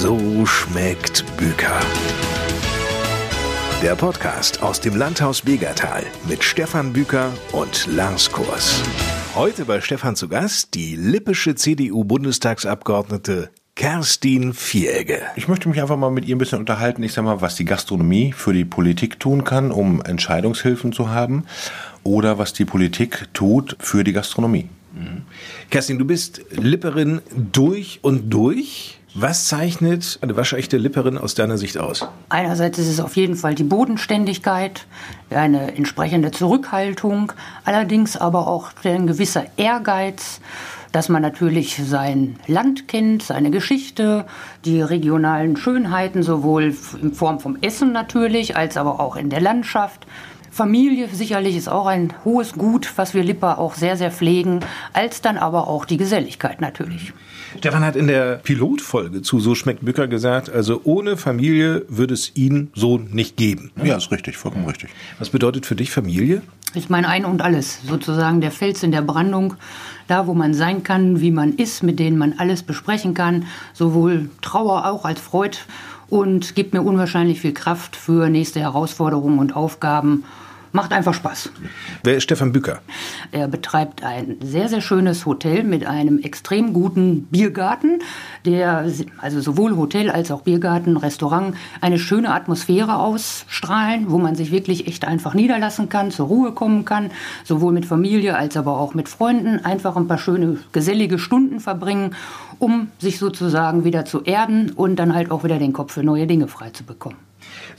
So schmeckt Büker. Der Podcast aus dem Landhaus Begertal mit Stefan Büker und Lars Kurs. Heute bei Stefan zu Gast die lippische CDU-Bundestagsabgeordnete Kerstin Vieregge. Ich möchte mich einfach mal mit ihr ein bisschen unterhalten, ich sag mal, was die Gastronomie für die Politik tun kann, um Entscheidungshilfen zu haben oder was die Politik tut für die Gastronomie. Mhm. Kerstin, du bist Lipperin durch und durch. Was zeichnet eine waschechte Lipperin aus deiner Sicht aus? Einerseits ist es auf jeden Fall die Bodenständigkeit, eine entsprechende Zurückhaltung, allerdings aber auch ein gewisser Ehrgeiz, dass man natürlich sein Land kennt, seine Geschichte, die regionalen Schönheiten, sowohl in Form vom Essen natürlich, als aber auch in der Landschaft. Familie sicherlich ist auch ein hohes Gut, was wir Lipper auch sehr, sehr pflegen, als dann aber auch die Geselligkeit natürlich. Stefan hat in der Pilotfolge zu So schmeckt Bücker gesagt, also ohne Familie würde es ihn so nicht geben. Ja, ist richtig, vollkommen richtig. Was bedeutet für dich Familie? Ich meine ein und alles, sozusagen der Fels in der Brandung, da wo man sein kann, wie man ist, mit denen man alles besprechen kann, sowohl Trauer auch als Freude und gibt mir unwahrscheinlich viel Kraft für nächste Herausforderungen und Aufgaben macht einfach Spaß. Wer ist Stefan Bücker? Er betreibt ein sehr, sehr schönes Hotel mit einem extrem guten Biergarten, der also sowohl Hotel als auch Biergarten, Restaurant eine schöne Atmosphäre ausstrahlen, wo man sich wirklich echt einfach niederlassen kann, zur Ruhe kommen kann, sowohl mit Familie als aber auch mit Freunden, einfach ein paar schöne, gesellige Stunden verbringen, um sich sozusagen wieder zu erden und dann halt auch wieder den Kopf für neue Dinge frei zu bekommen.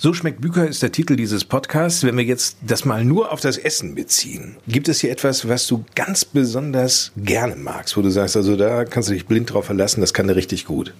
So schmeckt Bücher ist der Titel dieses Podcasts. Wenn wir jetzt das mal nur auf das Essen beziehen, gibt es hier etwas, was du ganz besonders gerne magst, wo du sagst, also da kannst du dich blind drauf verlassen, das kann dir richtig gut?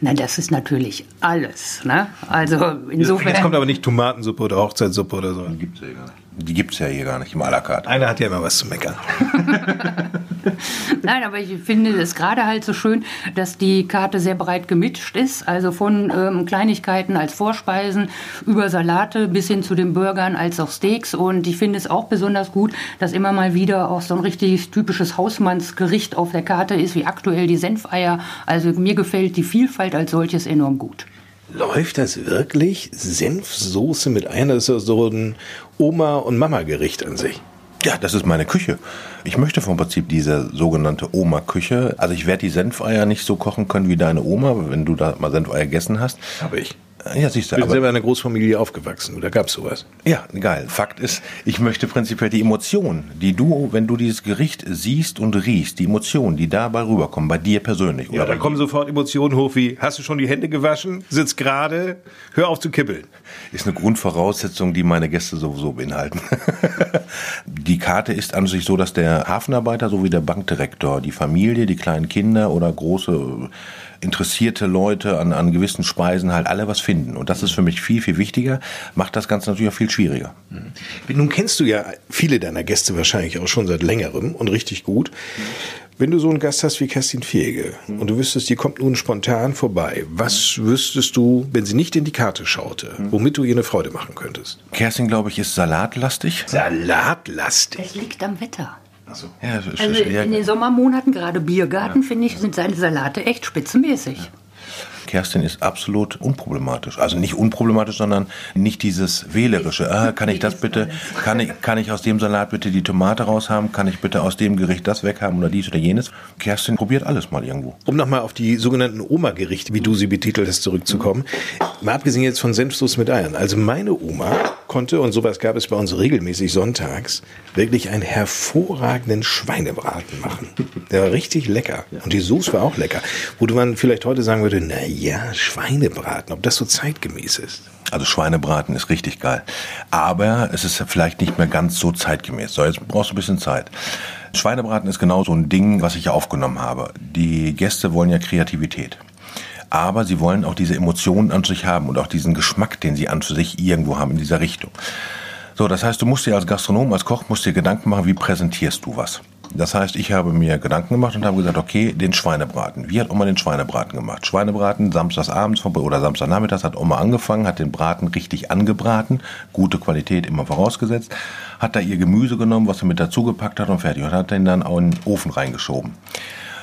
Na, das ist natürlich alles. Ne? Also insofern. Jetzt kommt aber nicht Tomatensuppe oder Hochzeitssuppe oder so. Gibt's ja gar nicht. Die gibt's ja hier gar nicht im à la carte. Einer hat ja immer was zu meckern. Nein, aber ich finde es gerade halt so schön, dass die Karte sehr breit gemischt ist. Also von ähm, Kleinigkeiten als Vorspeisen über Salate bis hin zu den Burgern als auch Steaks. Und ich finde es auch besonders gut, dass immer mal wieder auch so ein richtig typisches Hausmannsgericht auf der Karte ist, wie aktuell die Senfeier. Also mir gefällt die Vielfalt als solches enorm gut. Läuft das wirklich? Senfsoße mit einer, das ist so ein Oma- und Mama-Gericht an sich. Ja, das ist meine Küche. Ich möchte vom Prinzip diese sogenannte Oma-Küche. Also ich werde die Senfeier nicht so kochen können wie deine Oma, wenn du da mal Senfeier gegessen hast. Habe ich. Ja, siehst du. Ich bin selber in einer Großfamilie aufgewachsen, da gab es sowas. Ja, geil. Fakt ist, ich möchte prinzipiell die Emotionen, die du, wenn du dieses Gericht siehst und riechst, die Emotionen, die dabei rüberkommen, bei dir persönlich. Ja, da kommen sofort Emotionen hoch wie, hast du schon die Hände gewaschen? Sitz gerade, hör auf zu kippeln. Ist eine Grundvoraussetzung, die meine Gäste sowieso beinhalten. die Karte ist an sich so, dass der Hafenarbeiter sowie der Bankdirektor, die Familie, die kleinen Kinder oder große interessierte Leute an, an gewissen Speisen halt alle was finden. Und das ist für mich viel, viel wichtiger, macht das Ganze natürlich auch viel schwieriger. Mhm. Nun kennst du ja viele deiner Gäste wahrscheinlich auch schon seit längerem und richtig gut. Wenn du so einen Gast hast wie Kerstin Fege mhm. und du wüsstest, die kommt nun spontan vorbei, was wüsstest du, wenn sie nicht in die Karte schaute, mhm. womit du ihr eine Freude machen könntest? Kerstin, glaube ich, ist salatlastig. Salatlastig? Das liegt am Wetter. So. Ja, also in den Sommermonaten, gerade Biergarten, ja. finde ich, sind seine Salate echt spitzenmäßig. Ja. Kerstin ist absolut unproblematisch. Also nicht unproblematisch, sondern nicht dieses wählerische. Ah, kann ich das bitte, kann ich, kann ich aus dem Salat bitte die Tomate raushaben? Kann ich bitte aus dem Gericht das weghaben oder dies oder jenes? Kerstin probiert alles mal irgendwo. Um nochmal auf die sogenannten Oma-Gerichte, wie du sie betitelt hast, zurückzukommen. Mal abgesehen jetzt von Senfsoße mit Eiern. Also meine Oma konnte, und sowas gab es bei uns regelmäßig sonntags, wirklich einen hervorragenden Schweinebraten machen. Der war richtig lecker. Und die Soße war auch lecker. Wo man vielleicht heute sagen würde, na ja, Schweinebraten, ob das so zeitgemäß ist. Also Schweinebraten ist richtig geil. Aber es ist vielleicht nicht mehr ganz so zeitgemäß. So, jetzt brauchst du ein bisschen Zeit. Schweinebraten ist genau so ein Ding, was ich aufgenommen habe. Die Gäste wollen ja Kreativität. Aber sie wollen auch diese Emotionen an sich haben und auch diesen Geschmack, den sie an sich irgendwo haben in dieser Richtung. So, das heißt, du musst dir als Gastronom, als Koch, musst dir Gedanken machen, wie präsentierst du was. Das heißt, ich habe mir Gedanken gemacht und habe gesagt, okay, den Schweinebraten. Wie hat Oma den Schweinebraten gemacht? Schweinebraten samstagsabends oder Samstagnachmittags hat Oma angefangen, hat den Braten richtig angebraten, gute Qualität immer vorausgesetzt, hat da ihr Gemüse genommen, was sie mit dazugepackt hat und fertig und hat den dann auch in den Ofen reingeschoben.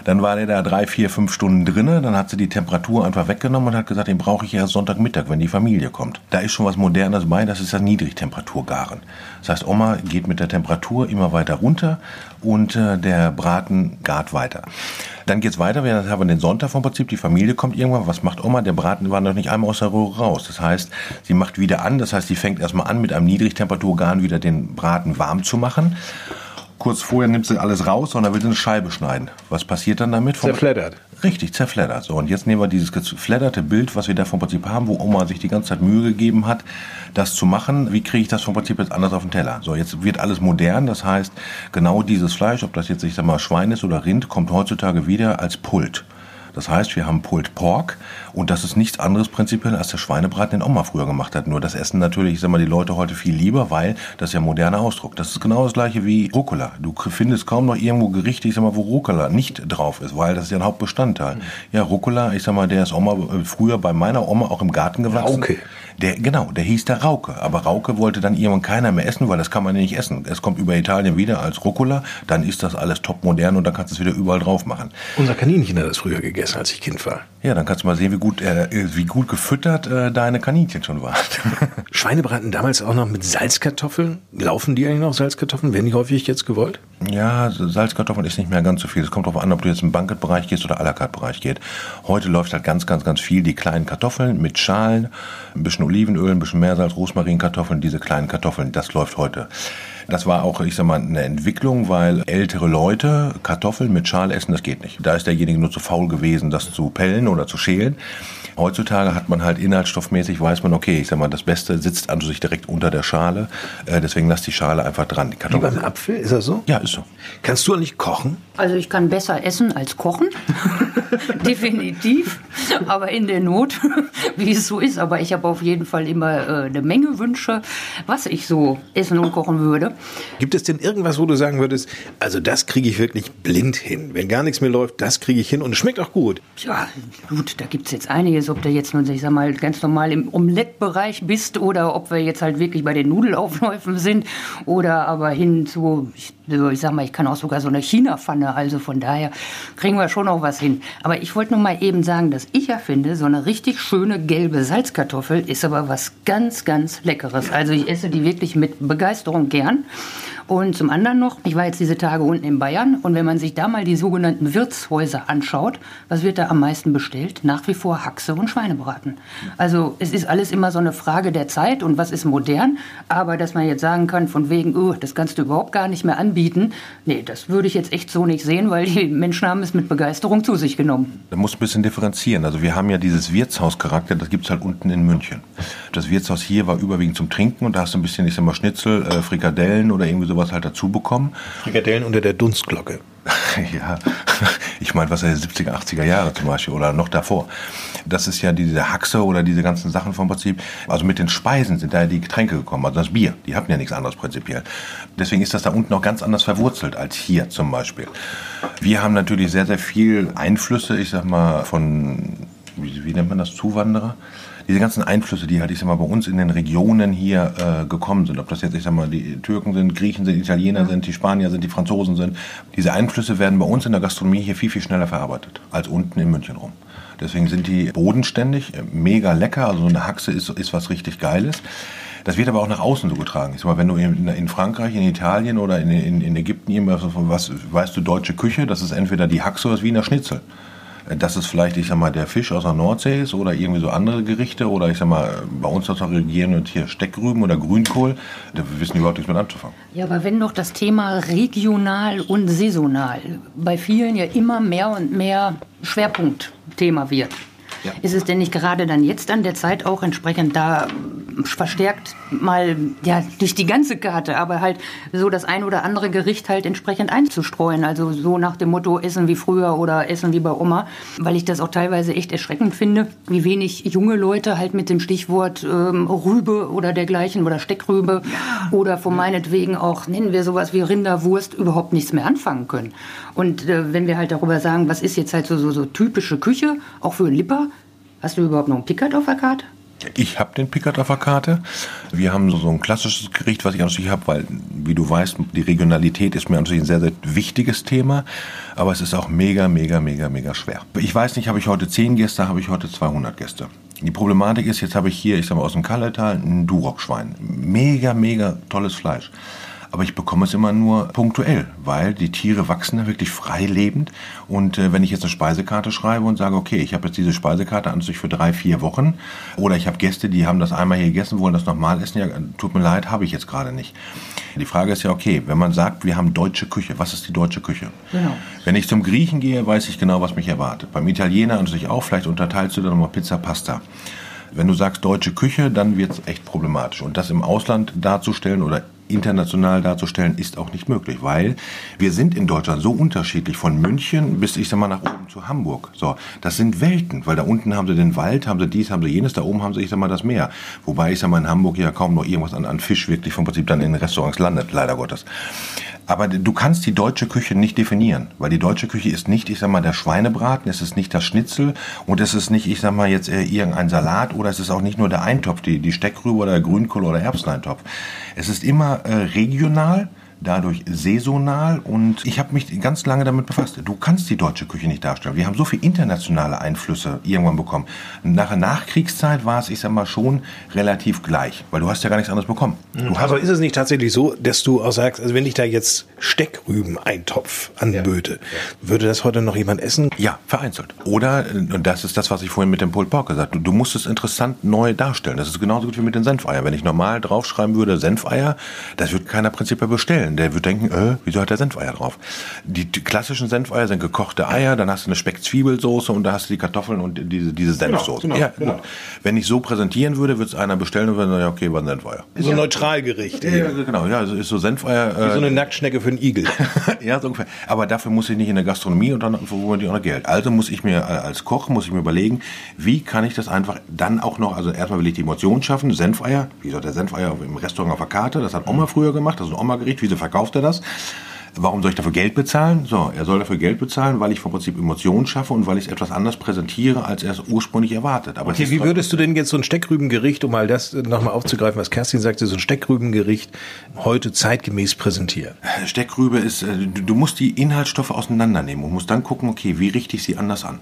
Dann war der da drei, vier, fünf Stunden drinnen. Dann hat sie die Temperatur einfach weggenommen und hat gesagt, den brauche ich ja Sonntagmittag, wenn die Familie kommt. Da ist schon was Modernes bei, das ist das Niedrigtemperaturgaren. Das heißt, Oma geht mit der Temperatur immer weiter runter und äh, der Braten gart weiter. Dann geht's weiter, wir haben den Sonntag vom Prinzip, die Familie kommt irgendwann, was macht Oma? Der Braten war noch nicht einmal aus der Röhre raus. Das heißt, sie macht wieder an, das heißt, sie fängt erstmal an, mit einem Niedrigtemperaturgarn wieder den Braten warm zu machen kurz vorher nimmt sie alles raus und dann will sie eine Scheibe schneiden. Was passiert dann damit? Zerfleddert. Richtig, zerfleddert. So, und jetzt nehmen wir dieses gefledderte Bild, was wir da vom Prinzip haben, wo Oma sich die ganze Zeit Mühe gegeben hat, das zu machen. Wie kriege ich das vom Prinzip jetzt anders auf den Teller? So, jetzt wird alles modern. Das heißt, genau dieses Fleisch, ob das jetzt, ich sag mal, Schwein ist oder Rind, kommt heutzutage wieder als Pult. Das heißt, wir haben Pulled Pork und das ist nichts anderes prinzipiell als der Schweinebraten, den Oma früher gemacht hat. Nur das essen natürlich, ich sag mal, die Leute heute viel lieber, weil das ist ja ein moderner Ausdruck. Das ist genau das gleiche wie Rucola. Du findest kaum noch irgendwo Gerichte, ich sag mal, wo Rucola nicht drauf ist, weil das ist ja ein Hauptbestandteil. Mhm. Ja, Rucola, ich sag mal, der ist Oma äh, früher bei meiner Oma auch im Garten gewachsen. Rauke. Der, genau, der hieß der Rauke. Aber Rauke wollte dann irgendwann keiner mehr essen, weil das kann man ja nicht essen. Es kommt über Italien wieder als Rucola, dann ist das alles top modern und dann kannst du es wieder überall drauf machen. Unser Kaninchen hat das früher gegessen, als ich Kind war. Ja, dann kannst du mal sehen, wie gut, äh, wie gut gefüttert äh, deine Kaninchen schon waren. Schweinebraten damals auch noch mit Salzkartoffeln. Laufen die eigentlich noch Salzkartoffeln? Werden die häufig jetzt gewollt? Ja, Salzkartoffeln ist nicht mehr ganz so viel. Es kommt darauf an, ob du jetzt im Banketbereich gehst oder à la carte Bereich geht. Heute läuft halt ganz, ganz, ganz viel die kleinen Kartoffeln mit Schalen, ein bisschen Olivenöl, ein bisschen Meersalz, Rosmarinkartoffeln, diese kleinen Kartoffeln, das läuft heute. Das war auch, ich sag mal, eine Entwicklung, weil ältere Leute Kartoffeln mit Schale essen, das geht nicht. Da ist derjenige nur zu faul gewesen, das zu pellen oder zu schälen. Heutzutage hat man halt inhaltsstoffmäßig, weiß man, okay, ich sag mal, das Beste sitzt an sich direkt unter der Schale. Äh, deswegen lass die Schale einfach dran. Die Wie beim Apfel, ist das so? Ja, ist so. Kannst du eigentlich kochen? Also ich kann besser essen als kochen. Definitiv. Aber in der Not, wie es so ist. Aber ich habe auf jeden Fall immer äh, eine Menge Wünsche, was ich so essen und kochen würde. Gibt es denn irgendwas, wo du sagen würdest, also das kriege ich wirklich blind hin. Wenn gar nichts mehr läuft, das kriege ich hin und es schmeckt auch gut. Ja, gut, da gibt es jetzt einiges, ob du jetzt nun, ich sag mal, ganz normal im Omelette-Bereich bist oder ob wir jetzt halt wirklich bei den Nudelaufläufen sind oder aber hin zu, ich, ich sag mal, ich kann auch sogar so eine China-Pfanne, also von daher kriegen wir schon auch was hin. Aber ich wollte nur mal eben sagen, dass ich ja finde, so eine richtig schöne gelbe Salzkartoffel ist aber was ganz, ganz Leckeres. Also ich esse die wirklich mit Begeisterung gern. Und zum anderen noch, ich war jetzt diese Tage unten in Bayern und wenn man sich da mal die sogenannten Wirtshäuser anschaut, was wird da am meisten bestellt? Nach wie vor Haxe und Schweinebraten. Also es ist alles immer so eine Frage der Zeit und was ist modern, aber dass man jetzt sagen kann, von wegen, oh, das kannst du überhaupt gar nicht mehr anbieten, nee, das würde ich jetzt echt so nicht sehen, weil die Menschen haben es mit Begeisterung zu sich genommen. Da muss ein bisschen differenzieren. Also wir haben ja dieses Wirtshauscharakter, das gibt es halt unten in München. Das Wirtshaus hier war überwiegend zum Trinken und da hast du ein bisschen, ich sag mal, Schnitzel, äh, Frikadellen oder irgendwie sowas halt dazu bekommen. Frikadellen unter der Dunstglocke. ja, ich meine, was er 70er, 80er Jahre zum Beispiel oder noch davor. Das ist ja diese Haxe oder diese ganzen Sachen vom Prinzip. Also mit den Speisen sind da die Getränke gekommen, also das Bier. Die hatten ja nichts anderes prinzipiell. Deswegen ist das da unten auch ganz anders verwurzelt als hier zum Beispiel. Wir haben natürlich sehr, sehr viel Einflüsse, ich sag mal, von, wie, wie nennt man das, Zuwanderer? Diese ganzen Einflüsse, die halt, ich sag mal, bei uns in den Regionen hier äh, gekommen sind, ob das jetzt, ich sag mal, die Türken sind, Griechen sind, Italiener sind, die Spanier sind, die Franzosen sind, diese Einflüsse werden bei uns in der Gastronomie hier viel, viel schneller verarbeitet als unten in München rum. Deswegen sind die bodenständig, äh, mega lecker, also eine Haxe ist, ist was richtig Geiles. Das wird aber auch nach außen so getragen. Ich sag mal, wenn du in, in Frankreich, in Italien oder in, in, in Ägypten irgendwas, was, weißt du, deutsche Küche, das ist entweder die Haxe oder das Wiener Schnitzel dass es vielleicht, ich sag mal, der Fisch aus der Nordsee ist oder irgendwie so andere Gerichte oder ich sag mal, bei uns der Region und hier Steckrüben oder Grünkohl, da wissen die überhaupt nichts mit anzufangen. Ja, aber wenn doch das Thema regional und saisonal bei vielen ja immer mehr und mehr Schwerpunktthema wird, ja. Ist es denn nicht gerade dann jetzt an der Zeit auch entsprechend da verstärkt mal ja durch die ganze Karte, aber halt so das ein oder andere Gericht halt entsprechend einzustreuen, also so nach dem Motto Essen wie früher oder Essen wie bei Oma, weil ich das auch teilweise echt erschreckend finde, wie wenig junge Leute halt mit dem Stichwort ähm, Rübe oder dergleichen oder Steckrübe oder von meinetwegen auch nennen wir sowas wie Rinderwurst überhaupt nichts mehr anfangen können. Und äh, wenn wir halt darüber sagen, was ist jetzt halt so, so, so typische Küche, auch für Lipper, Hast du überhaupt noch einen Pickard auf der Karte? Ich habe den Pickard auf der Karte. Wir haben so ein klassisches Gericht, was ich natürlich habe, weil, wie du weißt, die Regionalität ist mir natürlich ein sehr, sehr wichtiges Thema. Aber es ist auch mega, mega, mega, mega schwer. Ich weiß nicht, habe ich heute 10 Gäste, habe ich heute 200 Gäste. Die Problematik ist, jetzt habe ich hier, ich sag mal, aus dem Kalletal ein Durockschwein. Mega, mega tolles Fleisch aber ich bekomme es immer nur punktuell, weil die Tiere wachsen da wirklich frei lebend. Und äh, wenn ich jetzt eine Speisekarte schreibe und sage, okay, ich habe jetzt diese Speisekarte an sich für drei, vier Wochen, oder ich habe Gäste, die haben das einmal hier gegessen, wollen das nochmal essen, ja, tut mir leid, habe ich jetzt gerade nicht. Die Frage ist ja, okay, wenn man sagt, wir haben deutsche Küche, was ist die deutsche Küche? Genau. Wenn ich zum Griechen gehe, weiß ich genau, was mich erwartet. Beim Italiener und sich auch, vielleicht unterteilst du dann nochmal Pizza, Pasta. Wenn du sagst deutsche Küche, dann wird es echt problematisch. Und das im Ausland darzustellen oder international darzustellen, ist auch nicht möglich, weil wir sind in Deutschland so unterschiedlich von München bis, ich sag mal, nach oben zu Hamburg. So, das sind Welten, weil da unten haben sie den Wald, haben sie dies, haben sie jenes, da oben haben sie, ich sag mal, das Meer. Wobei, ich sag mal, in Hamburg ja kaum noch irgendwas an, an Fisch wirklich vom Prinzip dann in Restaurants landet, leider Gottes. Aber du kannst die deutsche Küche nicht definieren, weil die deutsche Küche ist nicht, ich sag mal, der Schweinebraten, es ist nicht das Schnitzel und es ist nicht, ich sag mal, jetzt äh, irgendein Salat oder es ist auch nicht nur der Eintopf, die, die Steckrübe oder der Grünkohl oder Erbseneintopf. Es ist immer äh, regional dadurch saisonal und ich habe mich ganz lange damit befasst. Du kannst die deutsche Küche nicht darstellen. Wir haben so viele internationale Einflüsse irgendwann bekommen. Nach der Nachkriegszeit war es, ich sag mal, schon relativ gleich, weil du hast ja gar nichts anderes bekommen. Mhm. Aber ist es nicht tatsächlich so, dass du auch sagst, also wenn ich da jetzt Steckrüben-Eintopf anböte, ja. würde das heute noch jemand essen? Ja, vereinzelt. Oder, und das ist das, was ich vorhin mit dem Pulled Pork gesagt habe, du, du musst es interessant neu darstellen. Das ist genauso gut wie mit den Senfeier. Wenn ich normal draufschreiben würde, Senfeier, das wird keiner prinzipiell bestellen bestellen. Der wird denken, äh, wieso hat der Senfeier drauf? Die, klassischen Senfeier sind gekochte Eier, dann hast du eine Speck-Zwiebelsoße und da hast du die Kartoffeln und diese, diese genau, Senfsoße. Genau, genau, ja, gut. Wenn ich so präsentieren würde, würde es einer bestellen und würde sagen, ja, okay, war ein Senfeier. So ein Neutralgericht. Ja, ja, genau, ja, ist so Senfeier. Wie äh, so eine Nacktschnecke für einen Igel. ja, so ungefähr. Aber dafür muss ich nicht in der Gastronomie und dann verwurden die auch noch Geld. Also muss ich mir äh, als Koch, muss ich mir überlegen, wie kann ich das einfach dann auch noch, also erstmal will ich die Emotion schaffen, Senfeier, wie gesagt, der Senfeier im Restaurant auf der Karte, das hat Oma früher gemacht, das ist ein Oma-Gericht, wieso verkauft er das? Warum soll ich dafür Geld bezahlen? So, er soll dafür Geld bezahlen, weil ich vom Prinzip Emotionen schaffe und weil ich es etwas anders präsentiere, als er es ursprünglich erwartet. Aber okay, wie würdest du denn jetzt so ein Steckrübengericht, um mal das nochmal aufzugreifen, was Kerstin sagte, so ein Steckrübengericht heute zeitgemäß präsentieren? Steckrübe ist, äh, du musst die Inhaltsstoffe auseinandernehmen und musst dann gucken, okay, wie richte ich sie anders an?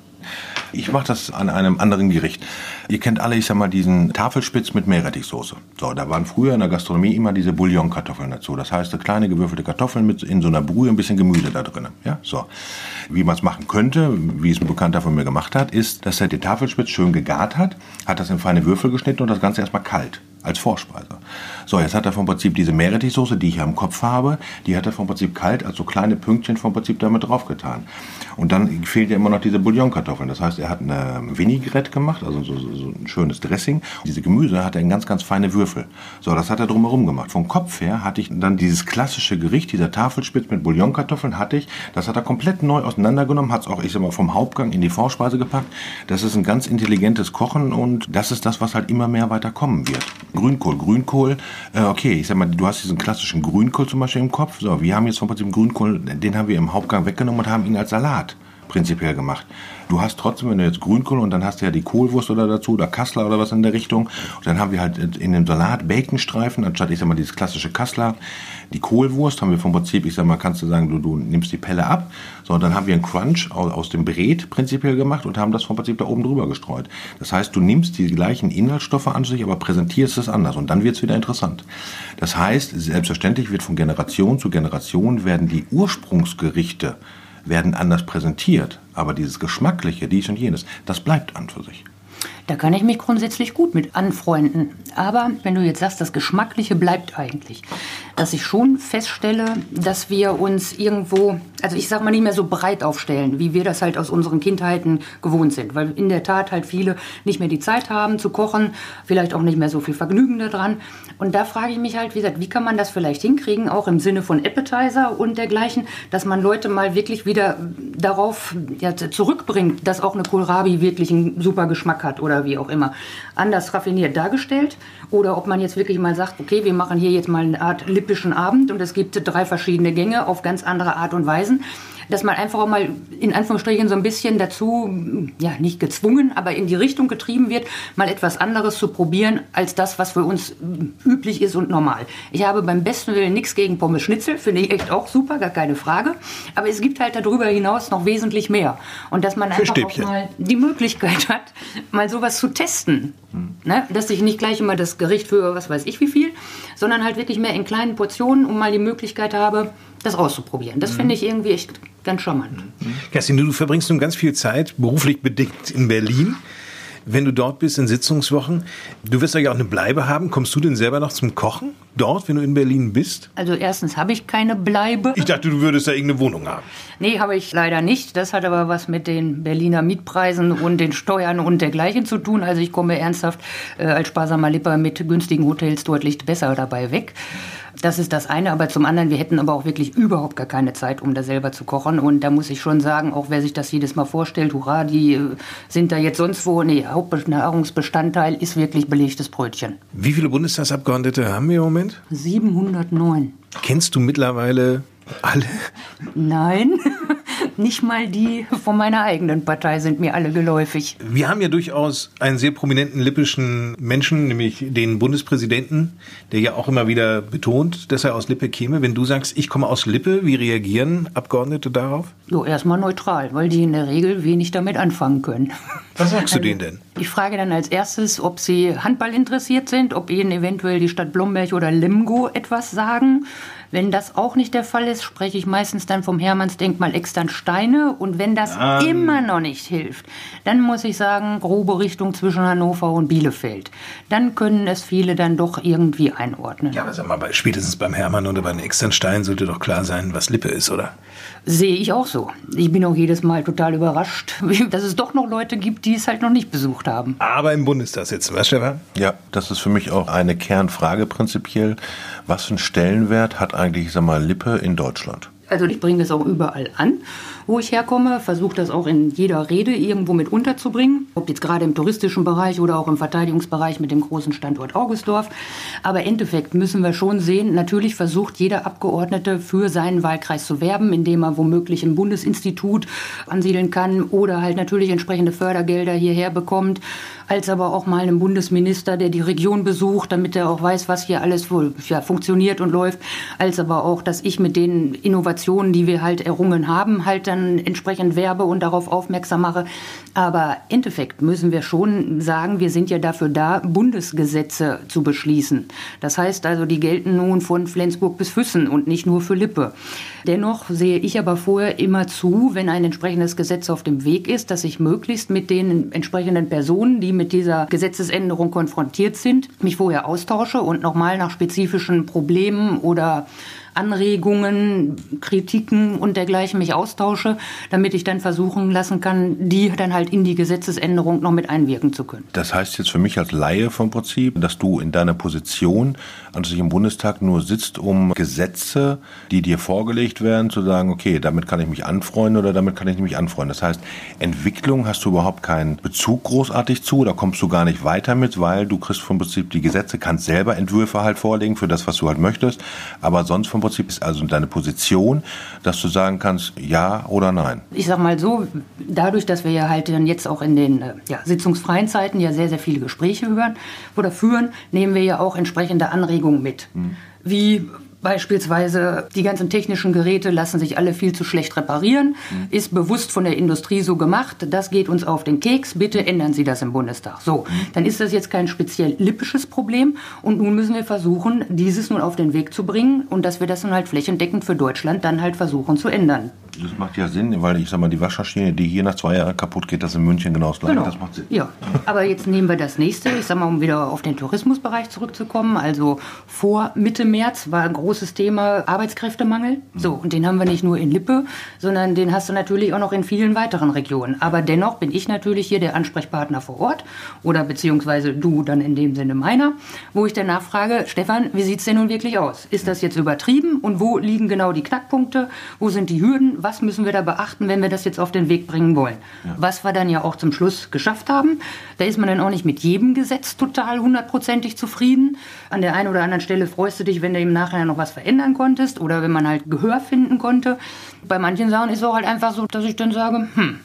Ich mache das an einem anderen Gericht. Ihr kennt alle, ich sag mal, diesen Tafelspitz mit Meerrettichsoße. So, da waren früher in der Gastronomie immer diese Bouillonkartoffeln dazu. Das heißt, kleine gewürfelte Kartoffeln mit in so einer Brühe, ein bisschen Gemüse da drin. Ja, so. Wie man es machen könnte, wie es ein Bekannter von mir gemacht hat, ist, dass er den Tafelspitz schön gegart hat, hat das in feine Würfel geschnitten und das Ganze erstmal kalt als Vorspeise. So, jetzt hat er vom Prinzip diese Meerrettichsoße, die ich ja im Kopf habe, die hat er vom Prinzip kalt, also kleine Pünktchen vom Prinzip damit draufgetan. Und dann fehlt ja immer noch diese Bouillonkartoffeln. Das heißt, er hat eine Vinaigrette gemacht, also so, so, so ein schönes Dressing. Diese Gemüse hat er in ganz, ganz feine Würfel. So, das hat er drumherum gemacht. Vom Kopf her hatte ich dann dieses klassische Gericht, dieser Tafelspitz mit Bouillonkartoffeln hatte ich. Das hat er komplett neu auseinandergenommen, hat es auch, ich sag mal, vom Hauptgang in die Vorspeise gepackt. Das ist ein ganz intelligentes Kochen und das ist das, was halt immer mehr weiter kommen wird. Grünkohl, Grünkohl, äh, okay, ich sag mal, du hast diesen klassischen Grünkohl zum Beispiel im Kopf. So, wir haben jetzt vom Prinzip Grünkohl, den haben wir im Hauptgang weggenommen und haben ihn als Salat prinzipiell gemacht. Du hast trotzdem, wenn du jetzt Grünkohl und dann hast du ja die Kohlwurst oder dazu oder Kassler oder was in der Richtung. Und dann haben wir halt in dem Salat Baconstreifen, anstatt, ich sag mal, dieses klassische Kassler. Die Kohlwurst haben wir vom Prinzip, ich sag mal, kannst du sagen, du, du nimmst die Pelle ab. So, und dann haben wir einen Crunch aus, aus dem Brät prinzipiell gemacht und haben das vom Prinzip da oben drüber gestreut. Das heißt, du nimmst die gleichen Inhaltsstoffe an sich, aber präsentierst es anders. Und dann wird es wieder interessant. Das heißt, selbstverständlich wird von Generation zu Generation werden die Ursprungsgerichte werden anders präsentiert, aber dieses Geschmackliche, dies und jenes, das bleibt an für sich. Da kann ich mich grundsätzlich gut mit anfreunden. Aber wenn du jetzt sagst, das Geschmackliche bleibt eigentlich, dass ich schon feststelle, dass wir uns irgendwo, also ich sag mal nicht mehr so breit aufstellen, wie wir das halt aus unseren Kindheiten gewohnt sind. Weil in der Tat halt viele nicht mehr die Zeit haben zu kochen, vielleicht auch nicht mehr so viel Vergnügen daran. Und da frage ich mich halt, wie gesagt, wie kann man das vielleicht hinkriegen, auch im Sinne von Appetizer und dergleichen, dass man Leute mal wirklich wieder darauf ja, zurückbringt, dass auch eine Kohlrabi wirklich einen super Geschmack hat oder wie auch immer, anders raffiniert dargestellt. Oder ob man jetzt wirklich mal sagt, okay, wir machen hier jetzt mal eine Art lippischen Abend und es gibt drei verschiedene Gänge auf ganz andere Art und Weisen. Dass man einfach auch mal in Anführungsstrichen so ein bisschen dazu, ja, nicht gezwungen, aber in die Richtung getrieben wird, mal etwas anderes zu probieren, als das, was für uns üblich ist und normal. Ich habe beim besten Willen nichts gegen Pommes Schnitzel, finde ich echt auch super, gar keine Frage. Aber es gibt halt darüber hinaus noch wesentlich mehr. Und dass man einfach auch mal die Möglichkeit hat, mal sowas zu testen. Hm. Ne? Dass ich nicht gleich immer das Gericht für was weiß ich wie viel, sondern halt wirklich mehr in kleinen Portionen, um mal die Möglichkeit habe, das auszuprobieren. Das mhm. finde ich irgendwie echt ganz charmant. Mhm. Kerstin, du verbringst nun ganz viel Zeit, beruflich bedingt, in Berlin wenn du dort bist in Sitzungswochen. Du wirst ja auch eine Bleibe haben. Kommst du denn selber noch zum Kochen dort, wenn du in Berlin bist? Also erstens habe ich keine Bleibe. Ich dachte, du würdest da irgendeine Wohnung haben. Nee, habe ich leider nicht. Das hat aber was mit den Berliner Mietpreisen und den Steuern und dergleichen zu tun. Also ich komme ernsthaft äh, als sparsamer Lipper mit günstigen Hotels deutlich besser dabei weg. Das ist das eine, aber zum anderen, wir hätten aber auch wirklich überhaupt gar keine Zeit, um da selber zu kochen. Und da muss ich schon sagen, auch wer sich das jedes Mal vorstellt, hurra, die äh, sind da jetzt sonst wo. Nee, Hauptnahrungsbestandteil ist wirklich belegtes Brötchen. Wie viele Bundestagsabgeordnete haben wir im Moment? 709. Kennst du mittlerweile alle? Nein. Nicht mal die von meiner eigenen Partei sind mir alle geläufig. Wir haben ja durchaus einen sehr prominenten lippischen Menschen, nämlich den Bundespräsidenten, der ja auch immer wieder betont, dass er aus Lippe käme. Wenn du sagst, ich komme aus Lippe, wie reagieren Abgeordnete darauf? Jo, erstmal neutral, weil die in der Regel wenig damit anfangen können. Was sagst du denen denn? Ich frage dann als erstes, ob sie Handball interessiert sind, ob ihnen eventuell die Stadt Blomberg oder Limgo etwas sagen. Wenn das auch nicht der Fall ist, spreche ich meistens dann vom Hermannsdenkmal extern Steine. Und wenn das um. immer noch nicht hilft, dann muss ich sagen, grobe Richtung zwischen Hannover und Bielefeld. Dann können es viele dann doch irgendwie einordnen. Ja, aber sag mal, spätestens beim Hermann oder bei den Steinen sollte doch klar sein, was Lippe ist, oder? Sehe ich auch so. Ich bin auch jedes Mal total überrascht, dass es doch noch Leute gibt, die es halt noch nicht besucht haben. Aber im Bundestag sitzen, was, Stefan? Ja, das ist für mich auch eine Kernfrage prinzipiell. Was für einen Stellenwert hat eigentlich, ich sag mal, Lippe in Deutschland? Also ich bringe das auch überall an, wo ich herkomme, versuche das auch in jeder Rede irgendwo mit unterzubringen, ob jetzt gerade im touristischen Bereich oder auch im Verteidigungsbereich mit dem großen Standort Augustdorf. Aber im Endeffekt müssen wir schon sehen, natürlich versucht jeder Abgeordnete für seinen Wahlkreis zu werben, indem er womöglich ein Bundesinstitut ansiedeln kann oder halt natürlich entsprechende Fördergelder hierher bekommt als aber auch mal einen Bundesminister, der die Region besucht, damit er auch weiß, was hier alles wohl ja, funktioniert und läuft, als aber auch, dass ich mit den Innovationen, die wir halt errungen haben, halt dann entsprechend werbe und darauf aufmerksam mache. Aber Endeffekt müssen wir schon sagen, wir sind ja dafür da, Bundesgesetze zu beschließen. Das heißt also, die gelten nun von Flensburg bis Füssen und nicht nur für Lippe. Dennoch sehe ich aber vorher immer zu, wenn ein entsprechendes Gesetz auf dem Weg ist, dass ich möglichst mit den entsprechenden Personen, die mit dieser Gesetzesänderung konfrontiert sind, mich vorher austausche und nochmal nach spezifischen Problemen oder Anregungen, Kritiken und dergleichen mich austausche, damit ich dann versuchen lassen kann, die dann halt in die Gesetzesänderung noch mit einwirken zu können. Das heißt jetzt für mich als Laie vom Prinzip, dass du in deiner Position an sich im Bundestag nur sitzt, um Gesetze, die dir vorgelegt werden, zu sagen, okay, damit kann ich mich anfreunden oder damit kann ich mich anfreunden. Das heißt, Entwicklung hast du überhaupt keinen Bezug großartig zu, da kommst du gar nicht weiter mit, weil du kriegst vom Prinzip die Gesetze, kannst selber Entwürfe halt vorlegen für das, was du halt möchtest, aber sonst vom Prinzip ist also deine Position, dass du sagen kannst, ja oder nein. Ich sag mal so, dadurch, dass wir ja halt dann jetzt auch in den äh, ja, sitzungsfreien Zeiten ja sehr, sehr viele Gespräche hören oder führen, nehmen wir ja auch entsprechende Anregungen mit. Mhm. Wie Beispielsweise die ganzen technischen Geräte lassen sich alle viel zu schlecht reparieren, mhm. ist bewusst von der Industrie so gemacht, das geht uns auf den Keks, bitte ändern Sie das im Bundestag. So, mhm. dann ist das jetzt kein speziell lippisches Problem und nun müssen wir versuchen, dieses nun auf den Weg zu bringen und dass wir das nun halt flächendeckend für Deutschland dann halt versuchen zu ändern. Das macht ja Sinn, weil ich sag mal, die Waschmaschine, die hier nach zwei Jahren kaputt geht, das in München genau das gleiche. Genau. Das macht Sinn. Ja, aber jetzt nehmen wir das nächste, ich sag mal, um wieder auf den Tourismusbereich zurückzukommen. Also vor Mitte März war ein großes Thema Arbeitskräftemangel. So, und den haben wir nicht nur in Lippe, sondern den hast du natürlich auch noch in vielen weiteren Regionen. Aber dennoch bin ich natürlich hier der Ansprechpartner vor Ort oder beziehungsweise du dann in dem Sinne meiner, wo ich danach frage, Stefan, wie sieht es denn nun wirklich aus? Ist das jetzt übertrieben und wo liegen genau die Knackpunkte? Wo sind die Hürden? was müssen wir da beachten, wenn wir das jetzt auf den Weg bringen wollen. Ja. Was wir dann ja auch zum Schluss geschafft haben. Da ist man dann auch nicht mit jedem Gesetz total hundertprozentig zufrieden. An der einen oder anderen Stelle freust du dich, wenn du im Nachhinein noch was verändern konntest oder wenn man halt Gehör finden konnte. Bei manchen Sachen ist es auch halt einfach so, dass ich dann sage, hm,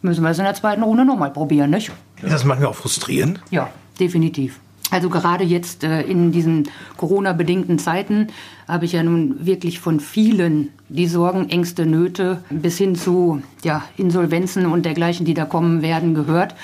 müssen wir es in der zweiten Runde nochmal probieren, nicht? Ist das manchmal auch frustrierend? Ja, definitiv. Also gerade jetzt äh, in diesen Corona-bedingten Zeiten habe ich ja nun wirklich von vielen die Sorgen, Ängste, Nöte bis hin zu ja, Insolvenzen und dergleichen, die da kommen werden, gehört.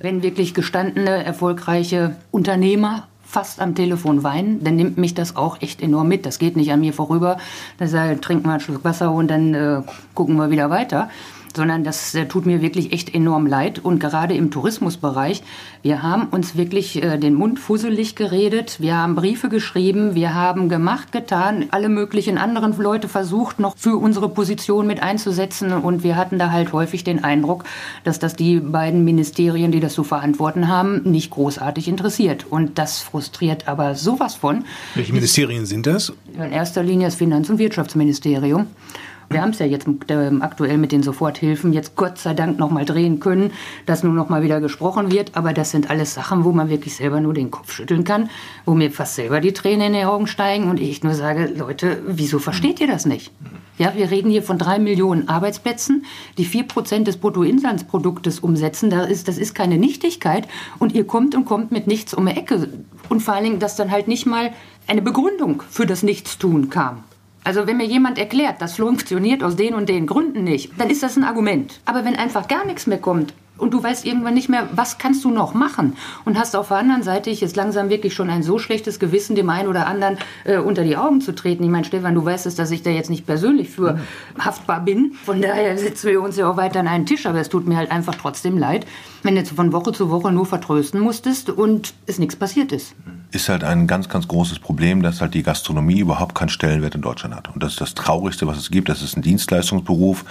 Wenn wirklich gestandene, erfolgreiche Unternehmer fast am Telefon weinen, dann nimmt mich das auch echt enorm mit. Das geht nicht an mir vorüber. Da trinken wir einen Schluck Wasser und dann äh, gucken wir wieder weiter sondern das äh, tut mir wirklich echt enorm leid. Und gerade im Tourismusbereich, wir haben uns wirklich äh, den Mund fusselig geredet, wir haben Briefe geschrieben, wir haben gemacht, getan, alle möglichen anderen Leute versucht, noch für unsere Position mit einzusetzen. Und wir hatten da halt häufig den Eindruck, dass das die beiden Ministerien, die das zu verantworten haben, nicht großartig interessiert. Und das frustriert aber sowas von. Welche Ministerien sind das? In erster Linie das Finanz- und Wirtschaftsministerium. Wir haben es ja jetzt ähm, aktuell mit den Soforthilfen jetzt Gott sei Dank noch mal drehen können, dass nun noch mal wieder gesprochen wird. Aber das sind alles Sachen, wo man wirklich selber nur den Kopf schütteln kann, wo mir fast selber die Tränen in die Augen steigen und ich nur sage, Leute, wieso versteht ihr das nicht? Ja, wir reden hier von drei Millionen Arbeitsplätzen, die vier Prozent des Bruttoinlandsproduktes umsetzen. Das ist, das ist keine Nichtigkeit. Und ihr kommt und kommt mit nichts um die Ecke. Und vor allen Dingen, dass dann halt nicht mal eine Begründung für das Nichtstun kam. Also wenn mir jemand erklärt, das funktioniert aus den und den Gründen nicht, dann ist das ein Argument. Aber wenn einfach gar nichts mehr kommt und du weißt irgendwann nicht mehr, was kannst du noch machen und hast auf der anderen Seite jetzt langsam wirklich schon ein so schlechtes Gewissen, dem einen oder anderen äh, unter die Augen zu treten. Ich meine, Stefan, du weißt es, dass ich da jetzt nicht persönlich für mhm. haftbar bin. Von daher sitzen wir uns ja auch weiter an einen Tisch, aber es tut mir halt einfach trotzdem leid, wenn du von Woche zu Woche nur vertrösten musstest und es nichts passiert ist. Ist halt ein ganz, ganz großes Problem, dass halt die Gastronomie überhaupt keinen Stellenwert in Deutschland hat. Und das ist das Traurigste, was es gibt. Das ist ein Dienstleistungsberuf.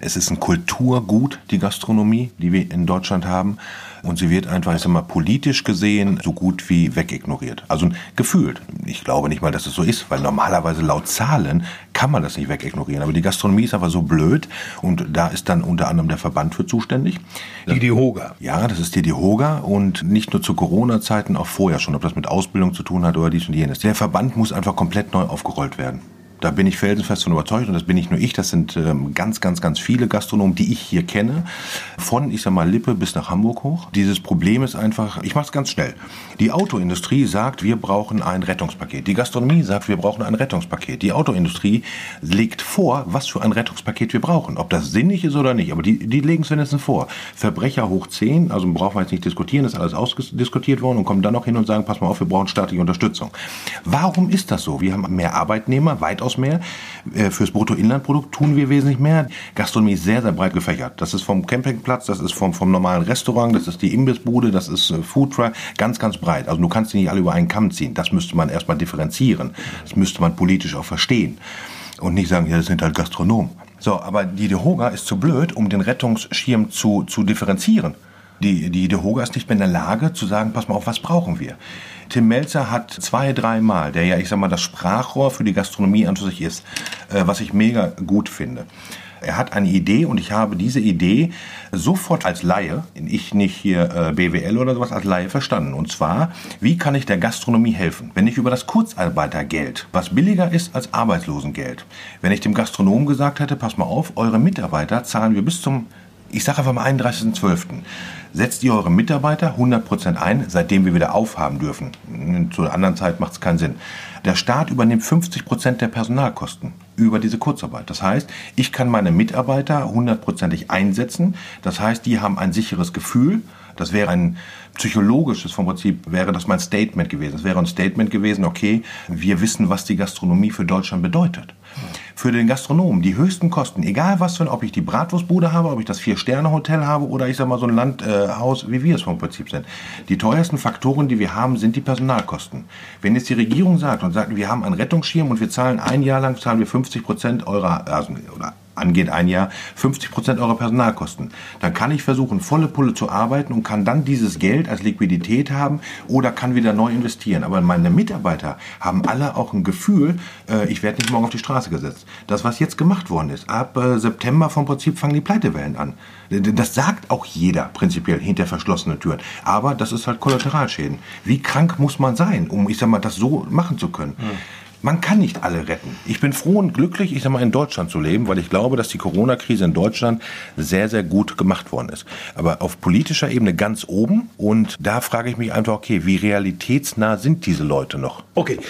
Es ist ein Kulturgut, die Gastronomie, die wir in Deutschland haben. Und sie wird einfach, ich sag mal, politisch gesehen so gut wie wegignoriert. Also gefühlt. Ich glaube nicht mal, dass es so ist, weil normalerweise laut Zahlen kann man das nicht wegignorieren. Aber die Gastronomie ist einfach so blöd und da ist dann unter anderem der Verband für zuständig. Die DIHOGA. Ja, das ist die DIHOGA und nicht nur zu Corona-Zeiten, auch vorher schon, ob das mit Ausbildung zu tun hat oder dies und jenes. Der Verband muss einfach komplett neu aufgerollt werden. Da bin ich felsenfest von überzeugt und das bin nicht nur ich, das sind ähm, ganz, ganz, ganz viele Gastronomen, die ich hier kenne, von, ich sag mal, Lippe bis nach Hamburg hoch. Dieses Problem ist einfach, ich mach's ganz schnell. Die Autoindustrie sagt, wir brauchen ein Rettungspaket. Die Gastronomie sagt, wir brauchen ein Rettungspaket. Die Autoindustrie legt vor, was für ein Rettungspaket wir brauchen. Ob das sinnig ist oder nicht, aber die, die legen es wenigstens vor. Verbrecher hoch 10, also brauchen wir jetzt nicht diskutieren, ist alles ausdiskutiert worden und kommen dann noch hin und sagen, pass mal auf, wir brauchen staatliche Unterstützung. Warum ist das so? Wir haben mehr Arbeitnehmer, weitaus weitaus mehr. Äh, fürs Bruttoinlandprodukt tun wir wesentlich mehr. Gastronomie ist sehr, sehr breit gefächert. Das ist vom Campingplatz, das ist vom, vom normalen Restaurant, das ist die Imbissbude, das ist äh, Foodtruck, ganz, ganz breit. Also du kannst die nicht alle über einen Kamm ziehen. Das müsste man erstmal differenzieren. Das müsste man politisch auch verstehen. Und nicht sagen, ja, das sind halt Gastronomen. So, aber die DeHoga ist zu blöd, um den Rettungsschirm zu, zu differenzieren. Die, die DeHoga ist nicht mehr in der Lage zu sagen, pass mal auf, was brauchen wir? Tim Melzer hat zwei, dreimal, der ja, ich sag mal, das Sprachrohr für die Gastronomie an sich ist, äh, was ich mega gut finde. Er hat eine Idee und ich habe diese Idee sofort als Laie, ich nicht hier äh, BWL oder sowas, als Laie verstanden. Und zwar, wie kann ich der Gastronomie helfen? Wenn ich über das Kurzarbeitergeld, was billiger ist als Arbeitslosengeld, wenn ich dem Gastronomen gesagt hätte, pass mal auf, eure Mitarbeiter zahlen wir bis zum ich sage einfach mal 31.12. Setzt ihr eure Mitarbeiter 100% ein, seitdem wir wieder aufhaben dürfen. Zu einer anderen Zeit macht es keinen Sinn. Der Staat übernimmt 50% der Personalkosten über diese Kurzarbeit. Das heißt, ich kann meine Mitarbeiter hundertprozentig einsetzen. Das heißt, die haben ein sicheres Gefühl. Das wäre ein psychologisches, vom Prinzip wäre das mein Statement gewesen. Es wäre ein Statement gewesen, okay, wir wissen, was die Gastronomie für Deutschland bedeutet für den Gastronomen die höchsten Kosten, egal was für ob ich die Bratwurstbude habe, ob ich das Vier-Sterne-Hotel habe oder ich sag mal so ein Landhaus, äh, wie wir es vom Prinzip sind. Die teuersten Faktoren, die wir haben, sind die Personalkosten. Wenn jetzt die Regierung sagt und sagt, wir haben einen Rettungsschirm und wir zahlen ein Jahr lang, zahlen wir 50 Prozent eurer, also, oder angeht ein Jahr 50 Prozent eurer Personalkosten. Dann kann ich versuchen, volle Pulle zu arbeiten und kann dann dieses Geld als Liquidität haben oder kann wieder neu investieren. Aber meine Mitarbeiter haben alle auch ein Gefühl, äh, ich werde nicht morgen auf die Straße gesetzt. Das, was jetzt gemacht worden ist, ab äh, September vom Prinzip fangen die Pleitewellen an. Das sagt auch jeder prinzipiell hinter verschlossenen Türen. Aber das ist halt Kollateralschäden. Wie krank muss man sein, um, ich sag mal, das so machen zu können? Mhm. Man kann nicht alle retten. Ich bin froh und glücklich, ich sag mal, in Deutschland zu leben, weil ich glaube, dass die Corona-Krise in Deutschland sehr, sehr gut gemacht worden ist. Aber auf politischer Ebene ganz oben und da frage ich mich einfach, okay, wie realitätsnah sind diese Leute noch? Okay.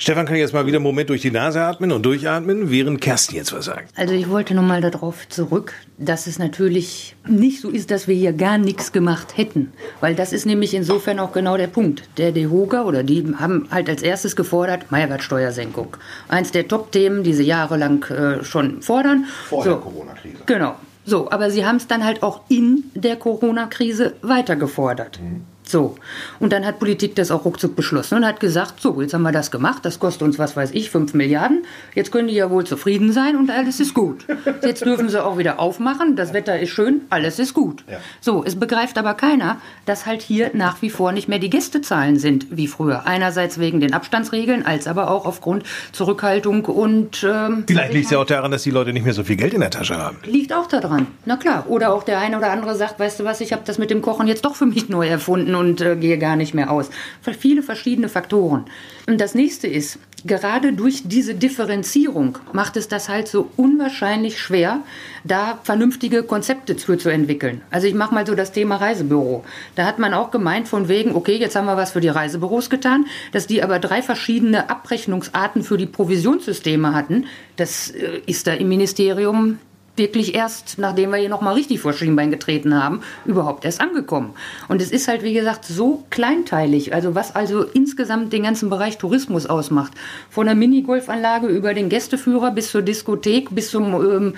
Stefan kann jetzt mal wieder einen Moment durch die Nase atmen und durchatmen, während Kerstin jetzt was sagt. Also ich wollte nochmal darauf zurück, dass es natürlich nicht so ist, dass wir hier gar nichts gemacht hätten. Weil das ist nämlich insofern auch genau der Punkt. Der DEHOGA oder die haben halt als erstes gefordert, Mehrwertsteuersenkung. Eins der Top-Themen, die sie jahrelang äh, schon fordern. Vor so, der Corona-Krise. Genau. So, aber sie haben es dann halt auch in der Corona-Krise weiter gefordert. Mhm. So. Und dann hat Politik das auch ruckzuck beschlossen und hat gesagt, so, jetzt haben wir das gemacht, das kostet uns, was weiß ich, 5 Milliarden. Jetzt können die ja wohl zufrieden sein und alles ist gut. Jetzt dürfen sie auch wieder aufmachen, das Wetter ist schön, alles ist gut. Ja. So, es begreift aber keiner, dass halt hier nach wie vor nicht mehr die Gästezahlen sind wie früher. Einerseits wegen den Abstandsregeln, als aber auch aufgrund Zurückhaltung und... Ähm, Vielleicht liegt es ja auch daran, dass die Leute nicht mehr so viel Geld in der Tasche haben. Liegt auch daran, na klar. Oder auch der eine oder andere sagt, weißt du was, ich habe das mit dem Kochen jetzt doch für mich neu erfunden und äh, gehe gar nicht mehr aus. Viele verschiedene Faktoren. Und das nächste ist, gerade durch diese Differenzierung macht es das halt so unwahrscheinlich schwer, da vernünftige Konzepte zu, zu entwickeln. Also ich mache mal so das Thema Reisebüro. Da hat man auch gemeint von wegen, okay, jetzt haben wir was für die Reisebüros getan, dass die aber drei verschiedene Abrechnungsarten für die Provisionssysteme hatten. Das äh, ist da im Ministerium wirklich erst, nachdem wir hier nochmal richtig vor Schienbein getreten haben, überhaupt erst angekommen. Und es ist halt, wie gesagt, so kleinteilig. Also was also insgesamt den ganzen Bereich Tourismus ausmacht. Von der Minigolfanlage über den Gästeführer bis zur Diskothek, bis zum ähm,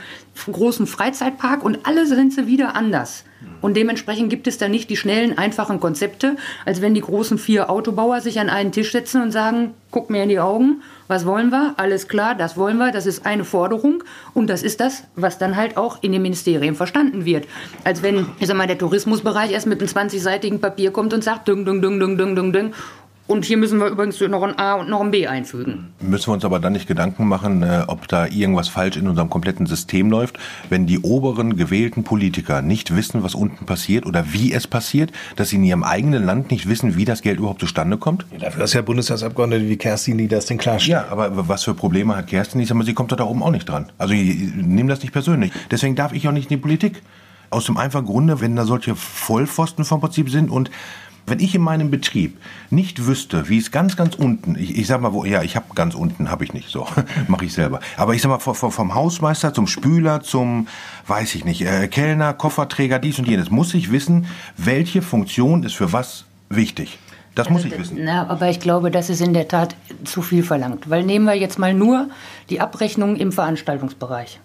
großen Freizeitpark und alle sind sie wieder anders. Und dementsprechend gibt es da nicht die schnellen, einfachen Konzepte, als wenn die großen vier Autobauer sich an einen Tisch setzen und sagen, guck mir in die Augen was wollen wir? Alles klar, das wollen wir, das ist eine Forderung und das ist das, was dann halt auch in den Ministerien verstanden wird. Als wenn, ich sag mal, der Tourismusbereich erst mit einem 20-seitigen Papier kommt und sagt, düng, düng, düng, düng, düng, düng, düng und hier müssen wir übrigens noch ein A und noch ein B einfügen. Müssen wir uns aber dann nicht Gedanken machen, äh, ob da irgendwas falsch in unserem kompletten System läuft, wenn die oberen gewählten Politiker nicht wissen, was unten passiert oder wie es passiert, dass sie in ihrem eigenen Land nicht wissen, wie das Geld überhaupt zustande kommt? Ja, dafür ist ja Bundestagsabgeordnete wie Kerstin, die das denn klarstellen. Ja, aber was für Probleme hat Kerstin? Ich sag mal, sie kommt da oben auch nicht dran. Also ich nehme das nicht persönlich. Deswegen darf ich auch nicht in die Politik. Aus dem einfachen Grunde, wenn da solche Vollpfosten vom Prinzip sind und wenn ich in meinem Betrieb nicht wüsste, wie es ganz, ganz unten, ich, ich sag mal, wo, ja, ich habe ganz unten, habe ich nicht, so, mache ich selber. Aber ich sag mal, vom, vom Hausmeister zum Spüler, zum, weiß ich nicht, äh, Kellner, Kofferträger, dies und jenes, muss ich wissen, welche Funktion ist für was wichtig. Das muss ich wissen. Na, aber ich glaube, das ist in der Tat zu viel verlangt. Weil nehmen wir jetzt mal nur die Abrechnung im Veranstaltungsbereich.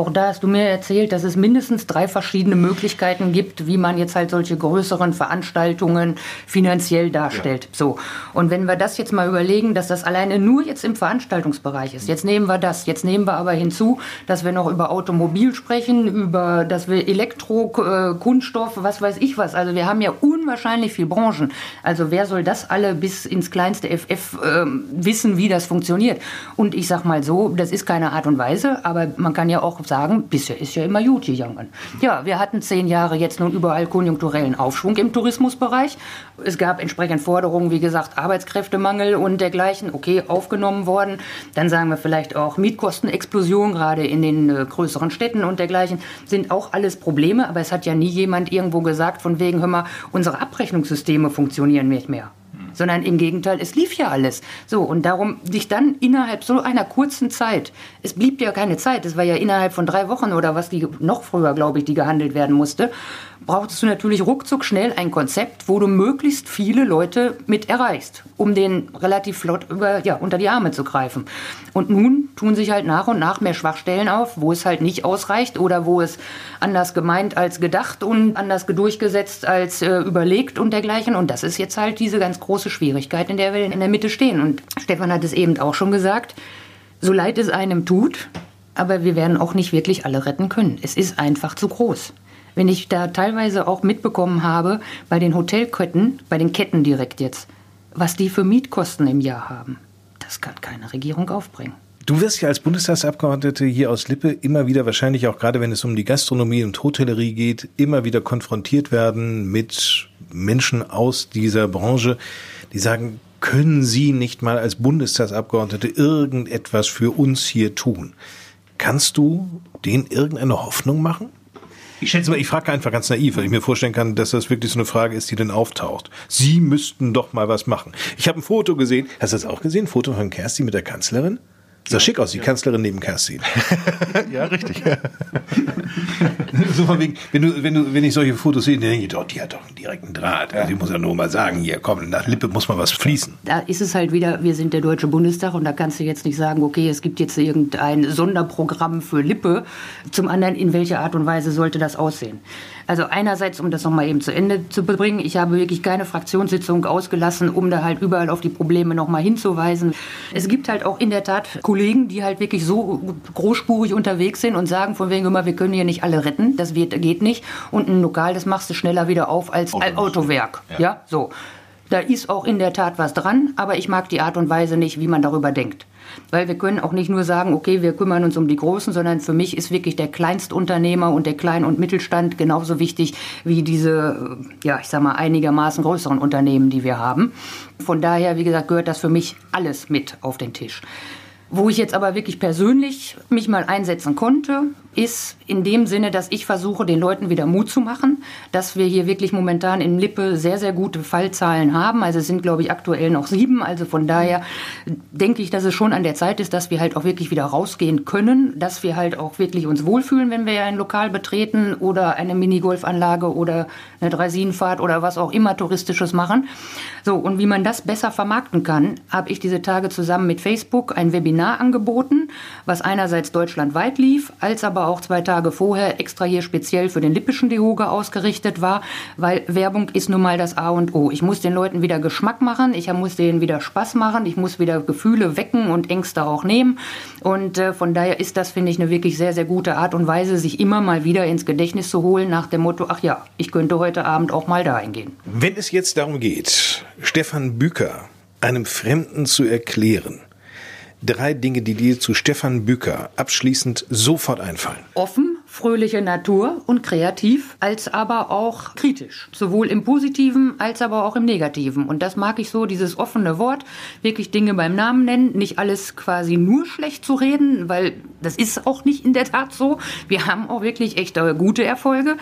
Auch da hast du mir erzählt, dass es mindestens drei verschiedene Möglichkeiten gibt, wie man jetzt halt solche größeren Veranstaltungen finanziell darstellt. Ja. So. Und wenn wir das jetzt mal überlegen, dass das alleine nur jetzt im Veranstaltungsbereich ist. Jetzt nehmen wir das. Jetzt nehmen wir aber hinzu, dass wir noch über Automobil sprechen, über, dass wir Elektro, äh, Kunststoff, was weiß ich was. Also wir haben ja unwahrscheinlich viel Branchen. Also wer soll das alle bis ins kleinste FF äh, wissen, wie das funktioniert? Und ich sag mal so, das ist keine Art und Weise, aber man kann ja auch sagen, bisher ist ja immer gut gegangen. Ja, wir hatten zehn Jahre jetzt nun überall konjunkturellen Aufschwung im Tourismusbereich. Es gab entsprechend Forderungen, wie gesagt, Arbeitskräftemangel und dergleichen, okay, aufgenommen worden. Dann sagen wir vielleicht auch Mietkostenexplosion, gerade in den äh, größeren Städten und dergleichen, sind auch alles Probleme. Aber es hat ja nie jemand irgendwo gesagt, von wegen, hör mal, unsere Abrechnungssysteme funktionieren nicht mehr sondern im Gegenteil, es lief ja alles. So, und darum sich dann innerhalb so einer kurzen Zeit, es blieb ja keine Zeit, es war ja innerhalb von drei Wochen oder was, die noch früher, glaube ich, die gehandelt werden musste, brauchtest du natürlich ruckzuck schnell ein Konzept, wo du möglichst viele Leute mit erreichst, um den relativ flott über, ja, unter die Arme zu greifen. Und nun tun sich halt nach und nach mehr Schwachstellen auf, wo es halt nicht ausreicht oder wo es anders gemeint als gedacht und anders durchgesetzt als äh, überlegt und dergleichen. Und das ist jetzt halt diese ganz große Schwierigkeit, in der wir in der Mitte stehen. Und Stefan hat es eben auch schon gesagt, so leid es einem tut, aber wir werden auch nicht wirklich alle retten können. Es ist einfach zu groß. Wenn ich da teilweise auch mitbekommen habe, bei den Hotelketten, bei den Ketten direkt jetzt, was die für Mietkosten im Jahr haben, das kann keine Regierung aufbringen. Du wirst ja als Bundestagsabgeordnete hier aus Lippe immer wieder, wahrscheinlich auch gerade wenn es um die Gastronomie und Hotellerie geht, immer wieder konfrontiert werden mit Menschen aus dieser Branche, die sagen, können Sie nicht mal als Bundestagsabgeordnete irgendetwas für uns hier tun? Kannst du denen irgendeine Hoffnung machen? Ich schätze mal, ich frage einfach ganz naiv, weil ich mir vorstellen kann, dass das wirklich so eine Frage ist, die dann auftaucht. Sie müssten doch mal was machen. Ich habe ein Foto gesehen. Hast du das auch gesehen? Ein Foto von Kerstin mit der Kanzlerin? Sah ja, schick aus, die ja. Kanzlerin neben Kerstin. ja, richtig. so von wegen, wenn, du, wenn, du, wenn ich solche Fotos sehe, dann denke ich, doch, die hat doch einen direkten Draht. Also ich muss ja nur mal sagen, hier, komm, nach Lippe muss mal was fließen. Da ist es halt wieder, wir sind der Deutsche Bundestag und da kannst du jetzt nicht sagen, okay, es gibt jetzt irgendein Sonderprogramm für Lippe. Zum anderen, in welcher Art und Weise sollte das aussehen? Also einerseits, um das nochmal eben zu Ende zu bringen, ich habe wirklich keine Fraktionssitzung ausgelassen, um da halt überall auf die Probleme nochmal hinzuweisen. Es gibt halt auch in der Tat Kollegen, die halt wirklich so großspurig unterwegs sind und sagen von wegen immer, wir können hier nicht alle retten, das wird, geht nicht. Und ein Lokal, das machst du schneller wieder auf als ein Autowerk. Ja. ja, so. Da ist auch in der Tat was dran, aber ich mag die Art und Weise nicht, wie man darüber denkt. Weil wir können auch nicht nur sagen, okay, wir kümmern uns um die Großen, sondern für mich ist wirklich der Kleinstunternehmer und der Klein- und Mittelstand genauso wichtig wie diese, ja, ich sag mal, einigermaßen größeren Unternehmen, die wir haben. Von daher, wie gesagt, gehört das für mich alles mit auf den Tisch. Wo ich jetzt aber wirklich persönlich mich mal einsetzen konnte, ist in dem Sinne, dass ich versuche, den Leuten wieder Mut zu machen, dass wir hier wirklich momentan in Lippe sehr, sehr gute Fallzahlen haben. Also es sind, glaube ich, aktuell noch sieben. Also von daher denke ich, dass es schon an der Zeit ist, dass wir halt auch wirklich wieder rausgehen können, dass wir halt auch wirklich uns wohlfühlen, wenn wir ein Lokal betreten oder eine Minigolfanlage oder eine Dreisinenfahrt oder was auch immer Touristisches machen. So, und wie man das besser vermarkten kann, habe ich diese Tage zusammen mit Facebook ein Webinar angeboten, was einerseits deutschlandweit lief, als aber auch zwei Tage vorher extra hier speziell für den lippischen Dehoga ausgerichtet war, weil Werbung ist nun mal das A und O. Ich muss den Leuten wieder Geschmack machen, ich muss denen wieder Spaß machen, ich muss wieder Gefühle wecken und Ängste auch nehmen. Und äh, von daher ist das, finde ich, eine wirklich sehr, sehr gute Art und Weise, sich immer mal wieder ins Gedächtnis zu holen nach dem Motto, ach ja, ich könnte heute Abend auch mal dahin gehen. Wenn es jetzt darum geht, Stefan Büker einem Fremden zu erklären, drei Dinge, die dir zu Stefan Büker abschließend sofort einfallen. Offen, fröhliche Natur und kreativ, als aber auch kritisch. Sowohl im Positiven als aber auch im Negativen. Und das mag ich so, dieses offene Wort, wirklich Dinge beim Namen nennen, nicht alles quasi nur schlecht zu reden, weil das ist auch nicht in der Tat so. Wir haben auch wirklich echt gute Erfolge,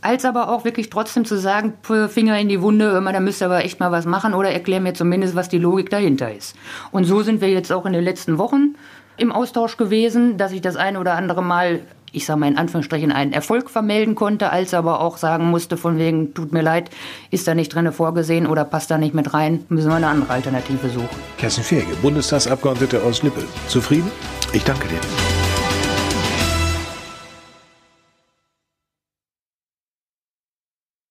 als aber auch wirklich trotzdem zu sagen, Finger in die Wunde, da müsst ihr aber echt mal was machen oder erklär mir zumindest, was die Logik dahinter ist. Und so sind wir jetzt auch in den letzten Wochen im Austausch gewesen, dass ich das eine oder andere Mal ich sage mal in Anführungsstrichen, einen Erfolg vermelden konnte, als aber auch sagen musste, von wegen, tut mir leid, ist da nicht drin vorgesehen oder passt da nicht mit rein, müssen wir eine andere Alternative suchen. Kerstin Fehrge, Bundestagsabgeordnete aus Lippe. Zufrieden? Ich danke dir.